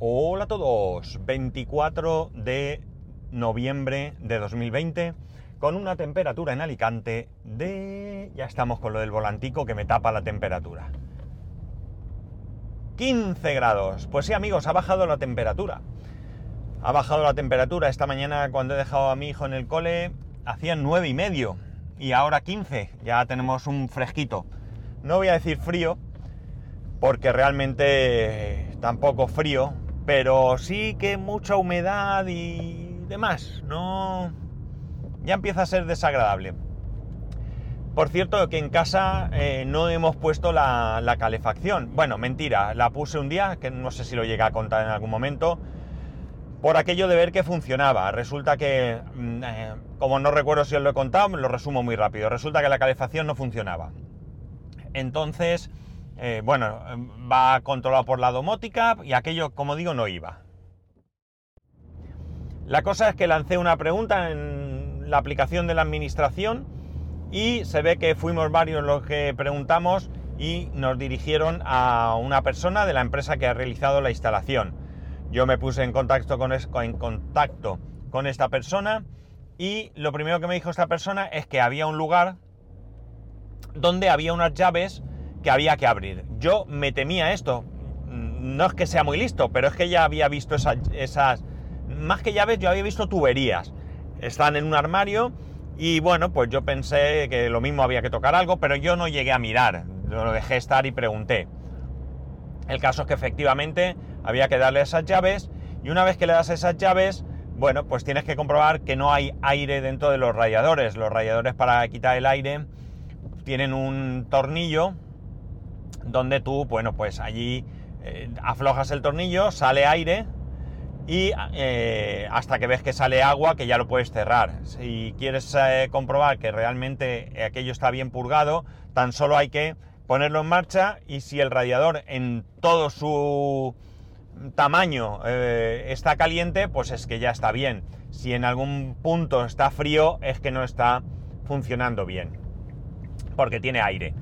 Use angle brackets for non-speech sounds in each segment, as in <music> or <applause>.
Hola a todos, 24 de noviembre de 2020 con una temperatura en Alicante de... ya estamos con lo del volantico que me tapa la temperatura. 15 grados. Pues sí amigos, ha bajado la temperatura. Ha bajado la temperatura. Esta mañana cuando he dejado a mi hijo en el cole hacía 9 y medio y ahora 15. Ya tenemos un fresquito. No voy a decir frío porque realmente tampoco frío, pero sí que mucha humedad y demás. No. Ya empieza a ser desagradable. Por cierto, que en casa eh, no hemos puesto la, calefacción. Bueno, mentira, la puse un día, que no sé si lo llegué a contar en algún momento, por aquello de ver que funcionaba. Resulta que, mm, eh, como no recuerdo si os lo he contado, lo resumo muy rápido. Resulta que la calefacción no funcionaba. Entonces, eh, bueno, va controlado por la domótica y aquello, como digo, no iba. La cosa es que lancé una pregunta en la aplicación de la administración y se ve que fuimos varios los que preguntamos y nos dirigieron a una persona de la empresa que ha realizado la instalación. Yo me puse en contacto con, en contacto con esta persona y lo primero que me dijo esta persona es que había un lugar donde había unas llaves que había que abrir. Yo me temía esto. No es que sea muy listo, pero es que ya había visto esas, Más que llaves, yo había visto tuberías. Están en un armario y bueno, pues yo pensé que lo mismo había que tocar algo, pero yo no llegué a mirar. Lo dejé estar y pregunté. El caso es que efectivamente había que darle esas llaves y una vez que le das esas llaves, bueno, pues tienes que comprobar que no hay aire dentro de los radiadores. Los radiadores para quitar el aire tienen un tornillo donde tú, bueno, pues allí eh, aflojas el tornillo, sale aire y eh, hasta que ves que sale agua que ya lo puedes cerrar. Si quieres eh, comprobar que realmente aquello está bien purgado, tan solo hay que ponerlo en marcha y si el radiador en todo su tamaño está caliente, pues es que ya está bien. Si en algún punto está frío, es que no está funcionando bien, porque tiene aire.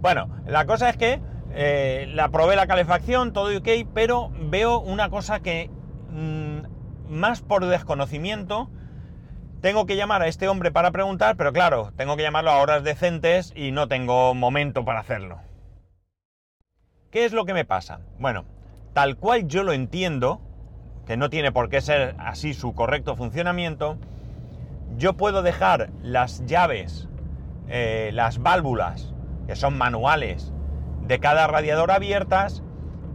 Bueno, la cosa es que eh, la probé la calefacción, todo ok, pero veo una cosa que mm, más por desconocimiento tengo que llamar a este hombre para preguntar, pero claro, tengo que llamarlo a horas decentes y no tengo momento para hacerlo. ¿Qué es lo que me pasa? Bueno, tal cual yo lo entiendo, que no tiene por qué ser así su correcto funcionamiento, yo puedo dejar las llaves, eh, las válvulas, que son manuales, de cada radiador abiertas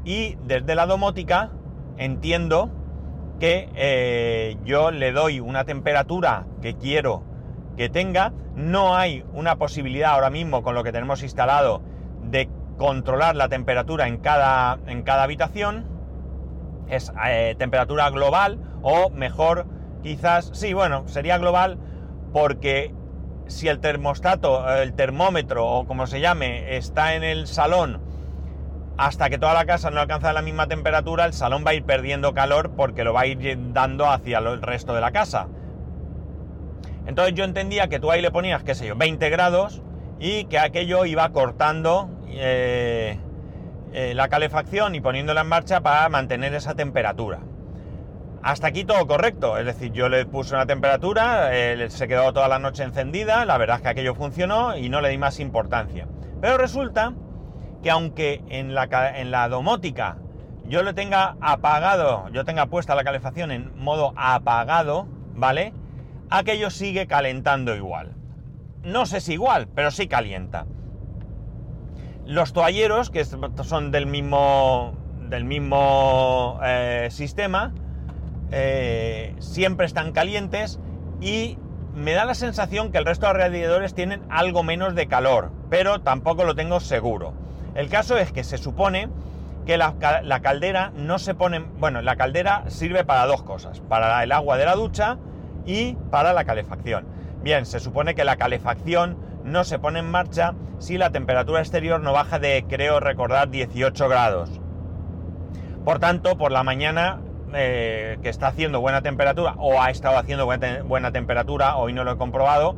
y desde la domótica entiendo que eh, yo le doy una temperatura que quiero que tenga. No hay una posibilidad ahora mismo con lo que tenemos instalado de controlar la temperatura en cada, en cada habitación. Es eh, temperatura global o mejor quizás, sí, bueno, sería global porque si el termostato, el termómetro o como se llame, está en el salón hasta que toda la casa no alcanza la misma temperatura, el salón va a ir perdiendo calor porque lo va a ir dando hacia el resto de la casa. Entonces yo entendía que tú ahí le ponías, qué sé yo, 20 grados y que aquello iba cortando eh, eh, la calefacción y poniéndola en marcha para mantener esa temperatura. Hasta aquí todo correcto, es decir, yo le puse una temperatura, se quedó toda la noche encendida, la verdad es que aquello funcionó y no le di más importancia. Pero resulta que aunque en la, domótica yo le tenga apagado, yo tenga puesta la calefacción en modo apagado, ¿vale? Aquello sigue calentando igual. No sé si igual, pero sí calienta. Los toalleros, que son del mismo, del mismo eh, sistema, eh, siempre están calientes y me da la sensación que el resto de radiadores tienen algo menos de calor, pero tampoco lo tengo seguro. El caso es que se supone que la, caldera no se pone... Bueno, la caldera sirve para dos cosas, para el agua de la ducha y para la calefacción. Bien, se supone que la calefacción no se pone en marcha si la temperatura exterior no baja de, creo recordar, 18 grados. Por tanto, por la mañana eh, que está haciendo buena temperatura o ha estado haciendo buena, temperatura, hoy no lo he comprobado,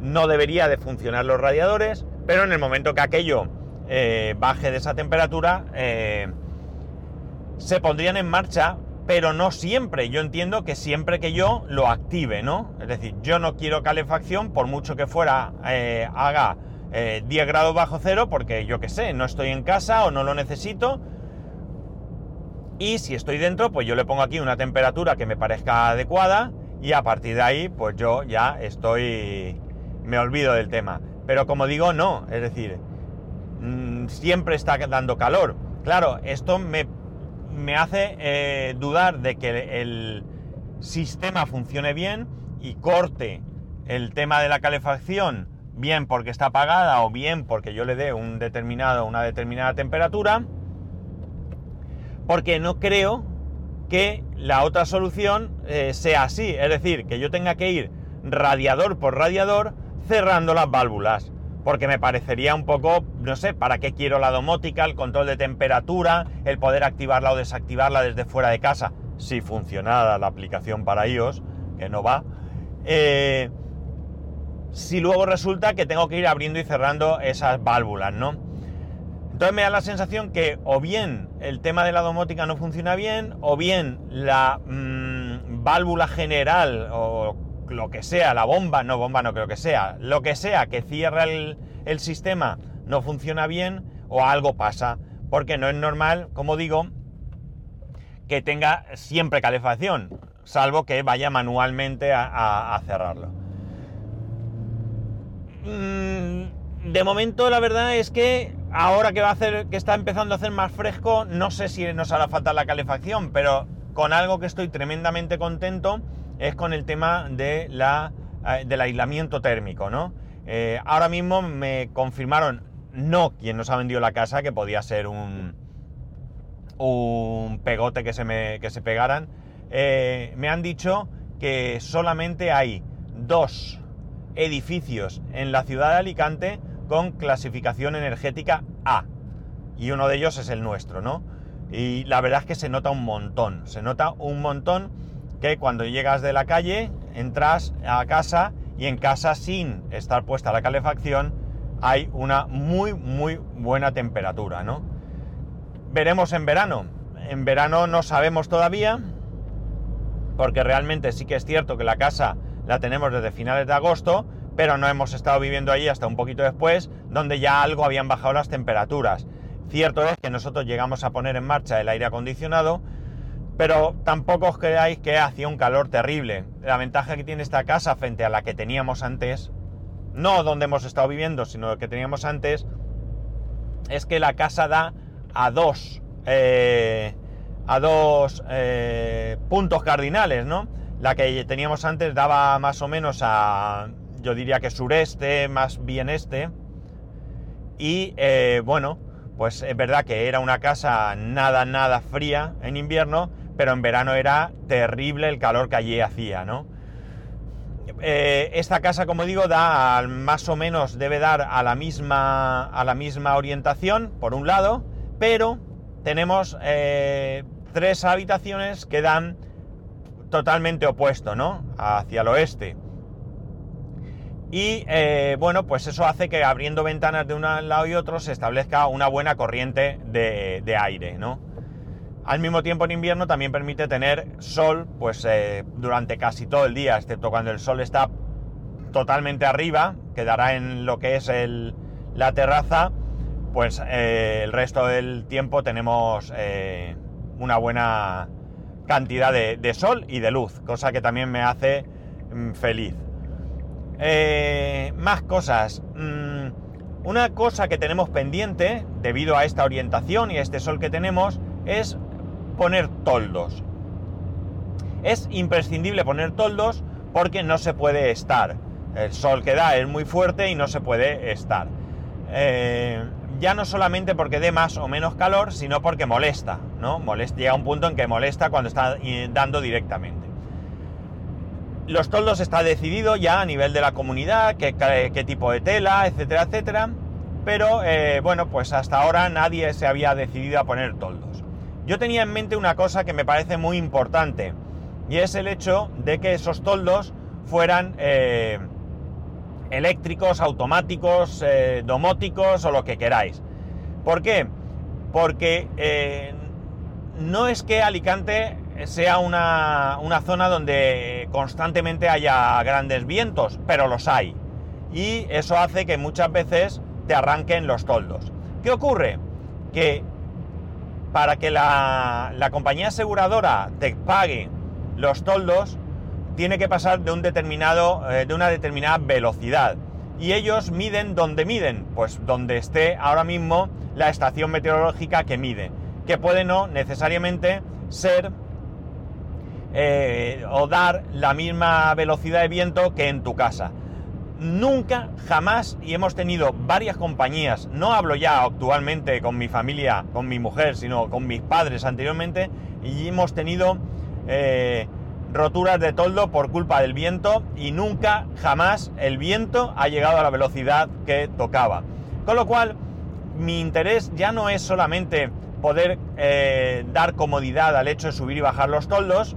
no debería de funcionar los radiadores, pero en el momento que aquello eh, baje de esa temperatura, eh, se pondrían en marcha, pero no siempre. Yo entiendo que siempre que yo lo active, ¿no? Es decir, yo no quiero calefacción por mucho que fuera haga 10 eh, grados bajo cero, porque yo qué sé, no estoy en casa o no lo necesito. Y si estoy dentro, pues yo le pongo aquí una temperatura que me parezca adecuada y a partir de ahí, pues yo ya estoy... me olvido del tema. Pero como digo, no, es decir, mm, siempre está dando calor. Claro, esto me, me hace eh, dudar de que el sistema funcione bien y corte el tema de la calefacción, bien porque está apagada o bien porque yo le dé un determinado, una determinada temperatura, porque no creo que la otra solución eh, sea así, es decir, que yo tenga que ir radiador por radiador cerrando las válvulas, porque me parecería un poco, no sé, ¿para qué quiero la domótica, el control de temperatura, el poder activarla o desactivarla desde fuera de casa, si funcionara la aplicación para iOS, que no va, eh, si luego resulta que tengo que ir abriendo y cerrando esas válvulas, ¿no? Entonces me da la sensación que o bien el tema de la domótica no funciona bien, o bien la mm, válvula general o lo que sea, la bomba, no bomba no creo que sea, lo que sea que cierra el, sistema no funciona bien o algo pasa, porque no es normal, como digo, que tenga siempre calefacción, salvo que vaya manualmente a, cerrarlo. Mm, de momento la verdad es que Ahora que va a hacer, que está empezando a hacer más fresco, no sé si nos hará falta la calefacción, pero con algo que estoy tremendamente contento es con el tema de la, eh, del aislamiento térmico, ¿no? Eh, ahora mismo me confirmaron, no quien nos ha vendido la casa, que podía ser un, un pegote que se, me, que se pegaran, eh, me han dicho que solamente hay dos edificios en la ciudad de Alicante con clasificación energética A. Y uno de ellos es el nuestro, ¿no? Y la verdad es que se nota un montón. Se nota un montón que cuando llegas de la calle, entras a casa y en casa sin estar puesta la calefacción hay una muy, muy buena temperatura, ¿no? Veremos en verano. En verano no sabemos todavía, porque realmente sí que es cierto que la casa la tenemos desde finales de agosto, pero no hemos estado viviendo allí hasta un poquito después, donde ya algo habían bajado las temperaturas. Cierto es que nosotros llegamos a poner en marcha el aire acondicionado, pero tampoco os creáis que hacía un calor terrible. La ventaja que tiene esta casa frente a la que teníamos antes, no donde hemos estado viviendo, sino lo que teníamos antes, es que la casa da a dos, eh, a dos eh, puntos cardinales, ¿no? La que teníamos antes daba más o menos a yo diría que sureste, más bien este. Y eh, bueno, pues es verdad que era una casa nada, nada fría en invierno, pero en verano era terrible el calor que allí hacía, ¿no? Eh, esta casa, como digo, da más o menos debe dar a la misma, a la misma orientación, por un lado, pero tenemos eh, tres habitaciones que dan totalmente opuesto, ¿no? Hacia el oeste. Y eh, bueno, pues eso hace que abriendo ventanas de un lado y otro se establezca una buena corriente de, aire, ¿no? Al mismo tiempo en invierno también permite tener sol pues eh, durante casi todo el día, excepto cuando el sol está totalmente arriba, quedará en lo que es la terraza, pues eh, el resto del tiempo tenemos una buena cantidad de, sol y de luz, cosa que también me hace mm, feliz. Eh, más cosas. Mm, una cosa que tenemos pendiente, debido a esta orientación y a este sol que tenemos, es poner toldos. Es imprescindible poner toldos porque no se puede estar. El sol que da es muy fuerte y no se puede estar. Eh, ya no solamente porque dé más o menos calor, sino porque molesta, ¿no? Molesta, llega un punto en que molesta cuando está dando directamente. Los toldos está decidido ya a nivel de la comunidad, qué, tipo de tela, etcétera, etcétera. Pero eh, bueno, pues hasta ahora nadie se había decidido a poner toldos. Yo tenía en mente una cosa que me parece muy importante y es el hecho de que esos toldos fueran eh, eléctricos, automáticos, eh, domóticos o lo que queráis. ¿Por qué? Porque no es que Alicante sea una, una zona donde constantemente haya grandes vientos, pero los hay. Y eso hace que muchas veces te arranquen los toldos. ¿Qué ocurre? Que para que la, la compañía aseguradora te pague los toldos, tiene que pasar de, un determinado, eh, de una determinada velocidad. Y ellos miden donde miden, pues donde esté ahora mismo la estación meteorológica que mide, que puede no necesariamente ser eh, o dar la misma velocidad de viento que en tu casa. Nunca, jamás, y hemos tenido varias compañías, no hablo ya actualmente con mi familia, con mi mujer, sino con mis padres anteriormente, y hemos tenido eh, roturas de toldo por culpa del viento y nunca, jamás el viento ha llegado a la velocidad que tocaba. Con lo cual, mi interés ya no es solamente poder eh, dar comodidad al hecho de subir y bajar los toldos,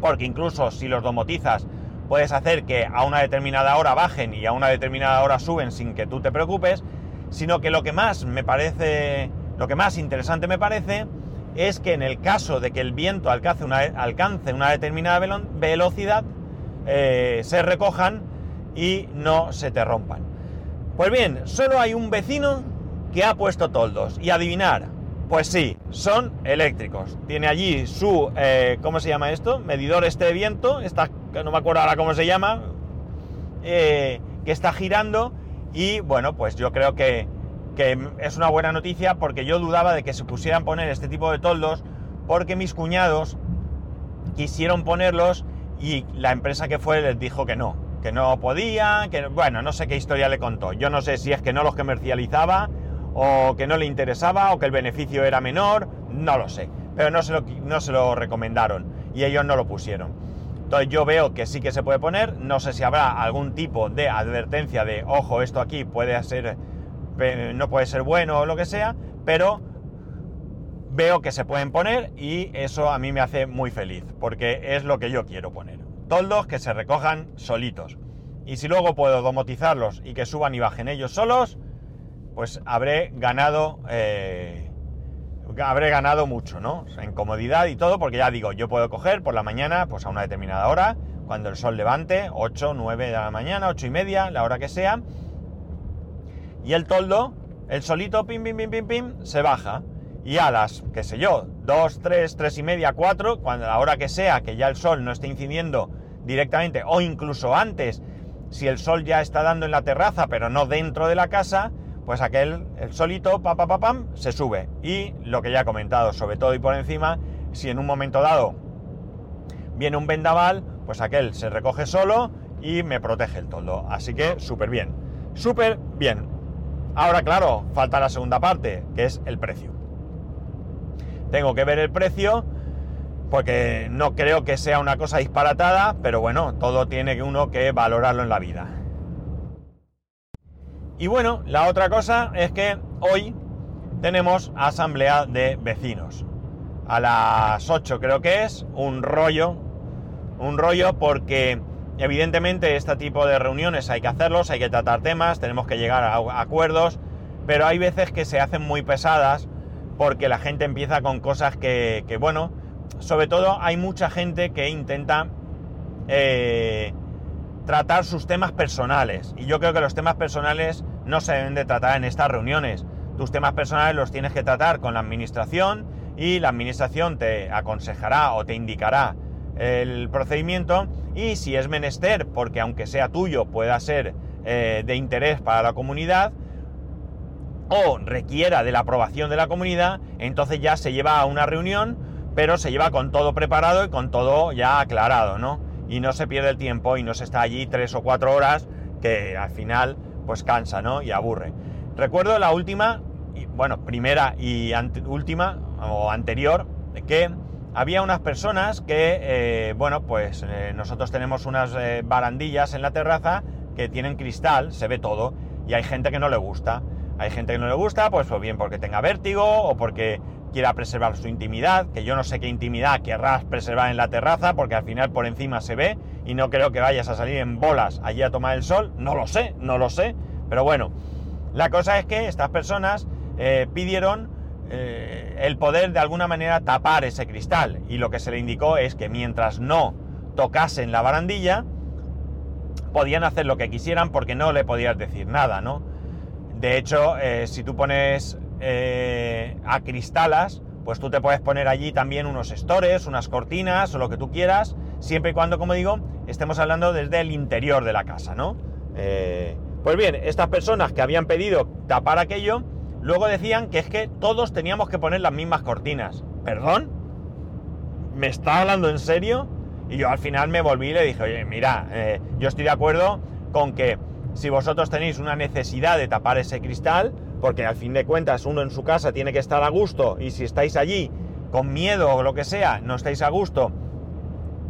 porque incluso si los domotizas puedes hacer que a una determinada hora bajen y a una determinada hora suben sin que tú te preocupes, sino que lo que más me parece, lo que más interesante me parece, es que en el caso de que el viento alcance una, alcance una determinada velocidad, eh, se recojan y no se te rompan. Pues bien, solo hay un vecino que ha puesto toldos. Y adivinar, pues sí, son eléctricos. Tiene allí su, eh, ¿cómo se llama esto? Medidor este de viento, está, no me acuerdo ahora cómo se llama, eh, que está girando y bueno, pues yo creo que, que es una buena noticia porque yo dudaba de que se pusieran poner este tipo de toldos porque mis cuñados quisieron ponerlos y la empresa que fue les dijo que no, que no podía, que bueno, no sé qué historia le contó. Yo no sé si es que no los comercializaba o que no le interesaba, o que el beneficio era menor, no lo sé. Pero no se lo, no se lo recomendaron y ellos no lo pusieron. Entonces yo veo que sí que se puede poner, no sé si habrá algún tipo de advertencia de, ojo, esto aquí puede ser, no puede ser bueno o lo que sea, pero veo que se pueden poner y eso a mí me hace muy feliz, porque es lo que yo quiero poner. Toldos que se recojan solitos. Y si luego puedo domotizarlos y que suban y bajen ellos solos, pues habré ganado, eh, habré ganado mucho, ¿no? en comodidad y todo, porque ya digo, yo puedo coger por la mañana, pues a una determinada hora, cuando el sol levante, 8, 9 de la mañana, 8 y media, la hora que sea, y el toldo, el solito, pim, pim, pim, pim, pim, se baja. Y a las, qué sé yo, 2, 3, 3 y media, 4, cuando la hora que sea, que ya el sol no esté incidiendo directamente, o incluso antes, si el sol ya está dando en la terraza, pero no dentro de la casa, pues aquel, el solito, pa, pa, pa, pam, se sube. Y lo que ya he comentado, sobre todo y por encima, si en un momento dado viene un vendaval, pues aquel se recoge solo y me protege el toldo. Así que súper bien, súper bien. Ahora, claro, falta la segunda parte, que es el precio. Tengo que ver el precio, porque no creo que sea una cosa disparatada, pero bueno, todo tiene uno que valorarlo en la vida. Y bueno, la otra cosa es que hoy tenemos asamblea de vecinos. A las 8 creo que es, un rollo, un rollo porque evidentemente este tipo de reuniones hay que hacerlos, hay que tratar temas, tenemos que llegar a acuerdos, pero hay veces que se hacen muy pesadas porque la gente empieza con cosas que, bueno, sobre todo hay mucha gente que intenta eh, tratar sus temas personales. Y yo creo que los temas personales no se deben de tratar en estas reuniones. Tus temas personales los tienes que tratar con la administración y la administración te aconsejará o te indicará el procedimiento y si es menester, porque aunque sea tuyo pueda ser eh, de interés para la comunidad o requiera de la aprobación de la comunidad, entonces ya se lleva a una reunión, pero se lleva con todo preparado y con todo ya aclarado, ¿no? Y no se pierde el tiempo y no se está allí tres o cuatro horas que al final pues cansa, ¿no? Y aburre. Recuerdo la última, y, bueno, primera y última o anterior, que había unas personas que, eh, bueno, pues eh, nosotros tenemos unas eh, barandillas en la terraza que tienen cristal, se ve todo, y hay gente que no le gusta. Hay gente que no le gusta, pues, pues bien porque tenga vértigo o porque quiera preservar su intimidad, que yo no sé qué intimidad querrás preservar en la terraza, porque al final por encima se ve y no creo que vayas a salir en bolas allí a tomar el sol, no lo sé, no lo sé, pero bueno, la cosa es que estas personas eh, pidieron eh, el poder de alguna manera tapar ese cristal. Y lo que se le indicó es que mientras no tocasen la barandilla, podían hacer lo que quisieran porque no le podías decir nada, ¿no? De hecho, eh, si tú pones eh, a cristalas, pues tú te puedes poner allí también unos stores, unas cortinas o lo que tú quieras, siempre y cuando, como digo, estemos hablando desde el interior de la casa, ¿no? pues bien, estas personas que habían pedido tapar aquello, Luego decían que es que todos teníamos que poner las mismas cortinas. ¿Perdón? ¿Me está hablando en serio? Y yo al final me volví y le dije, oye, mira, eh, yo estoy de acuerdo con que si vosotros tenéis una necesidad de tapar ese cristal, porque al fin de cuentas uno en su casa tiene que estar a gusto y si estáis allí con miedo o lo que sea, no estáis a gusto,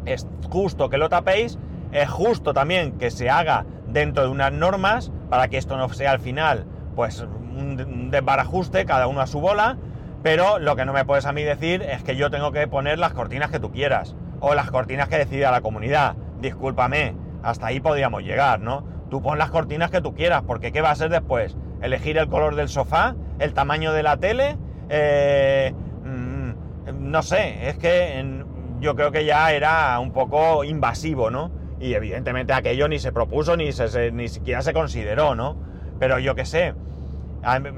es justo que lo tapéis, es justo también que se haga dentro de unas normas para que esto no sea al final pues un desbarajuste, cada uno a su bola, pero lo que no me puedes a mí decir es que yo tengo que poner las cortinas que tú quieras, o las cortinas que decida la comunidad. Discúlpame, hasta ahí podríamos llegar, ¿no? Tú pon las cortinas que tú quieras, porque ¿qué va a ser después? ¿Elegir el color del sofá? ¿El tamaño de la tele? Eh, mm, no sé, es que yo creo que ya era un poco invasivo, ¿no? Y evidentemente aquello ni se propuso ni, se, ni siquiera se consideró, ¿no? Pero yo qué sé,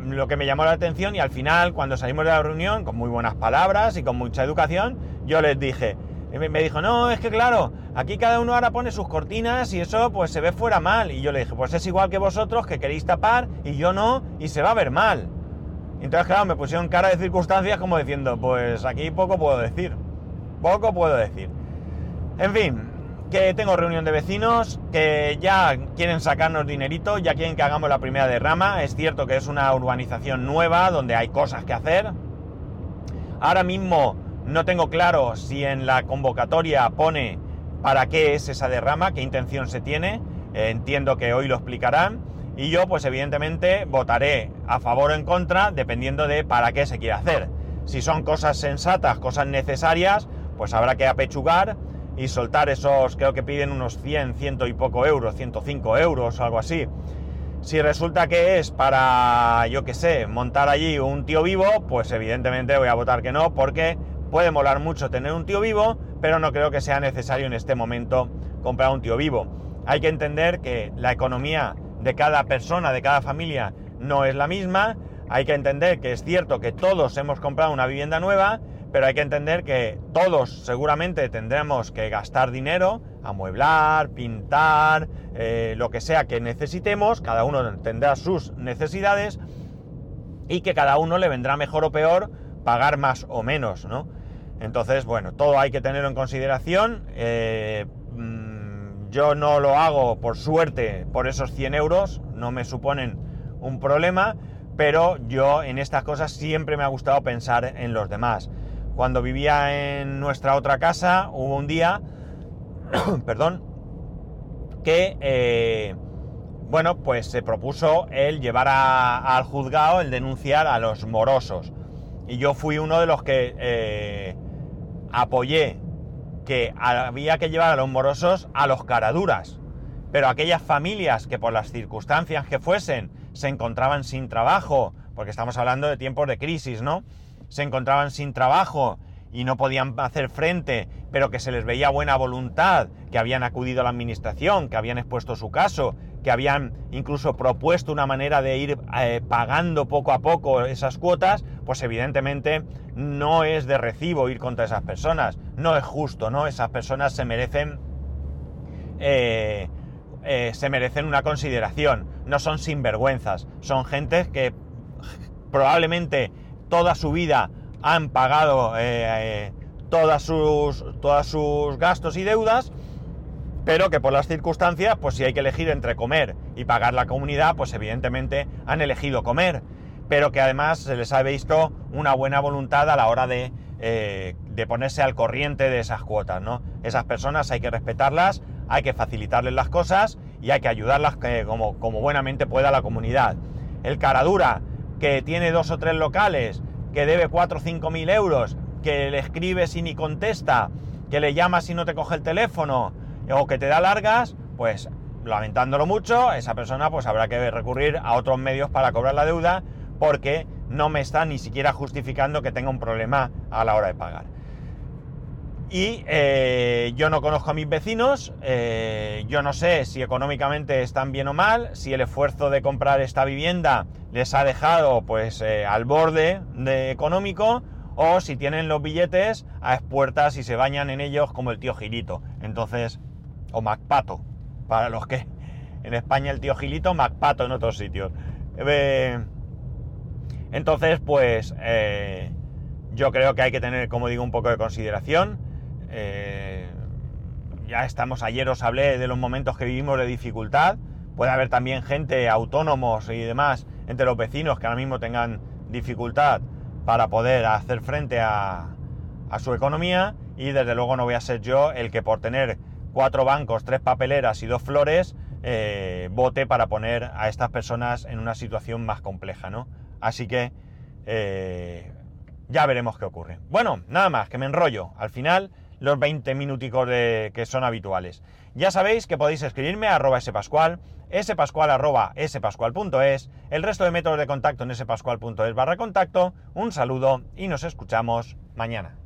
lo que me llamó la atención y al final, cuando salimos de la reunión, con muy buenas palabras y con mucha educación, yo les dije, me dijo, no, es que claro, aquí cada uno ahora pone sus cortinas y eso pues se ve fuera mal. Y yo le dije, pues es igual que vosotros que queréis tapar y yo no, y se va a ver mal. Entonces, claro, me pusieron cara de circunstancias como diciendo, pues aquí poco puedo decir. Poco puedo decir. En fin, que tengo reunión de vecinos, que ya quieren sacarnos dinerito, ya quieren que hagamos la primera derrama. Es cierto que es una urbanización nueva donde hay cosas que hacer. Ahora mismo no tengo claro si en la convocatoria pone para qué es esa derrama, qué intención se tiene. Eh, entiendo que hoy lo explicarán. Y yo, pues evidentemente, votaré a favor o en contra, dependiendo de para qué se quiere hacer. Si son cosas sensatas, cosas necesarias, pues habrá que apechugar y soltar esos, creo que piden unos 100, ciento y poco euros, 105 euros o algo así. Si resulta que es para, yo qué sé, montar allí un tío vivo, pues evidentemente voy a votar que no, porque puede molar mucho tener un tío vivo, pero no creo que sea necesario en este momento comprar un tío vivo. Hay que entender que la economía de cada persona, de cada familia, no es la misma. Hay que entender que es cierto que todos hemos comprado una vivienda nueva, pero hay que entender que todos seguramente tendremos que gastar dinero, amueblar, pintar, eh, lo que sea que necesitemos, cada uno tendrá sus necesidades y que cada uno le vendrá mejor o peor pagar más o menos, ¿no? Entonces, bueno, todo hay que tenerlo en consideración. Eh, mm, yo no lo hago por suerte por esos 100 euros, no me suponen un problema, pero yo en estas cosas siempre me ha gustado pensar en los demás. Cuando vivía en nuestra otra casa, hubo un día, <coughs> perdón, que, eh, bueno, pues se propuso el llevar al juzgado, el denunciar a los morosos. Y yo fui uno de los que eh, apoyé que había que llevar a los morosos a los caraduras. Pero aquellas familias que por las circunstancias que fuesen se encontraban sin trabajo, porque estamos hablando de tiempos de crisis, ¿no? se encontraban sin trabajo y no podían hacer frente, pero que se les veía buena voluntad, que habían acudido a la administración, que habían expuesto su caso, que habían incluso propuesto una manera de ir eh, pagando poco a poco esas cuotas, pues evidentemente no es de recibo ir contra esas personas, no es justo, ¿no? Esas personas se merecen, eh, eh, se merecen una consideración, no son sinvergüenzas, son gente que probablemente toda su vida han pagado eh, eh, todas sus, todas sus gastos y deudas, pero que por las circunstancias, pues si hay que elegir entre comer y pagar la comunidad, pues evidentemente han elegido comer, pero que además se les ha visto una buena voluntad a la hora de, eh, de ponerse al corriente de esas cuotas, ¿no? Esas personas hay que respetarlas, hay que facilitarles las cosas y hay que ayudarlas como, como buenamente pueda la comunidad. El cara dura que tiene dos o tres locales, que debe 4 o 5 mil euros, que le escribes y ni contesta, que le llamas y no te coge el teléfono, o que te da largas, pues lamentándolo mucho, esa persona pues habrá que recurrir a otros medios para cobrar la deuda, porque no me está ni siquiera justificando que tenga un problema a la hora de pagar. Y eh, yo no conozco a mis vecinos, eh, yo no sé si económicamente están bien o mal, si el esfuerzo de comprar esta vivienda les ha dejado pues eh, al borde de económico o si tienen los billetes a expuertas y se bañan en ellos como el tío Gilito. Entonces, o Macpato, para los que en España el tío Gilito, Macpato en otros sitios. Entonces, pues yo creo que hay que tener, como digo, un poco de consideración eh, ya estamos, ayer os hablé de los momentos que vivimos de dificultad. Puede haber también gente, autónomos y demás, entre los vecinos que ahora mismo tengan dificultad para poder hacer frente a, su economía. Y desde luego no voy a ser yo el que por tener cuatro bancos, tres papeleras y dos flores, eh, vote para poner a estas personas en una situación más compleja, ¿no? Así que eh, ya veremos qué ocurre. Bueno, nada más, que me enrollo. Al final los 20 minuticos que son habituales. Ya sabéis que podéis escribirme a arroba spascual, spascual arroba spascual.es, el resto de métodos de contacto en spascual.es barra contacto. Un saludo y nos escuchamos mañana.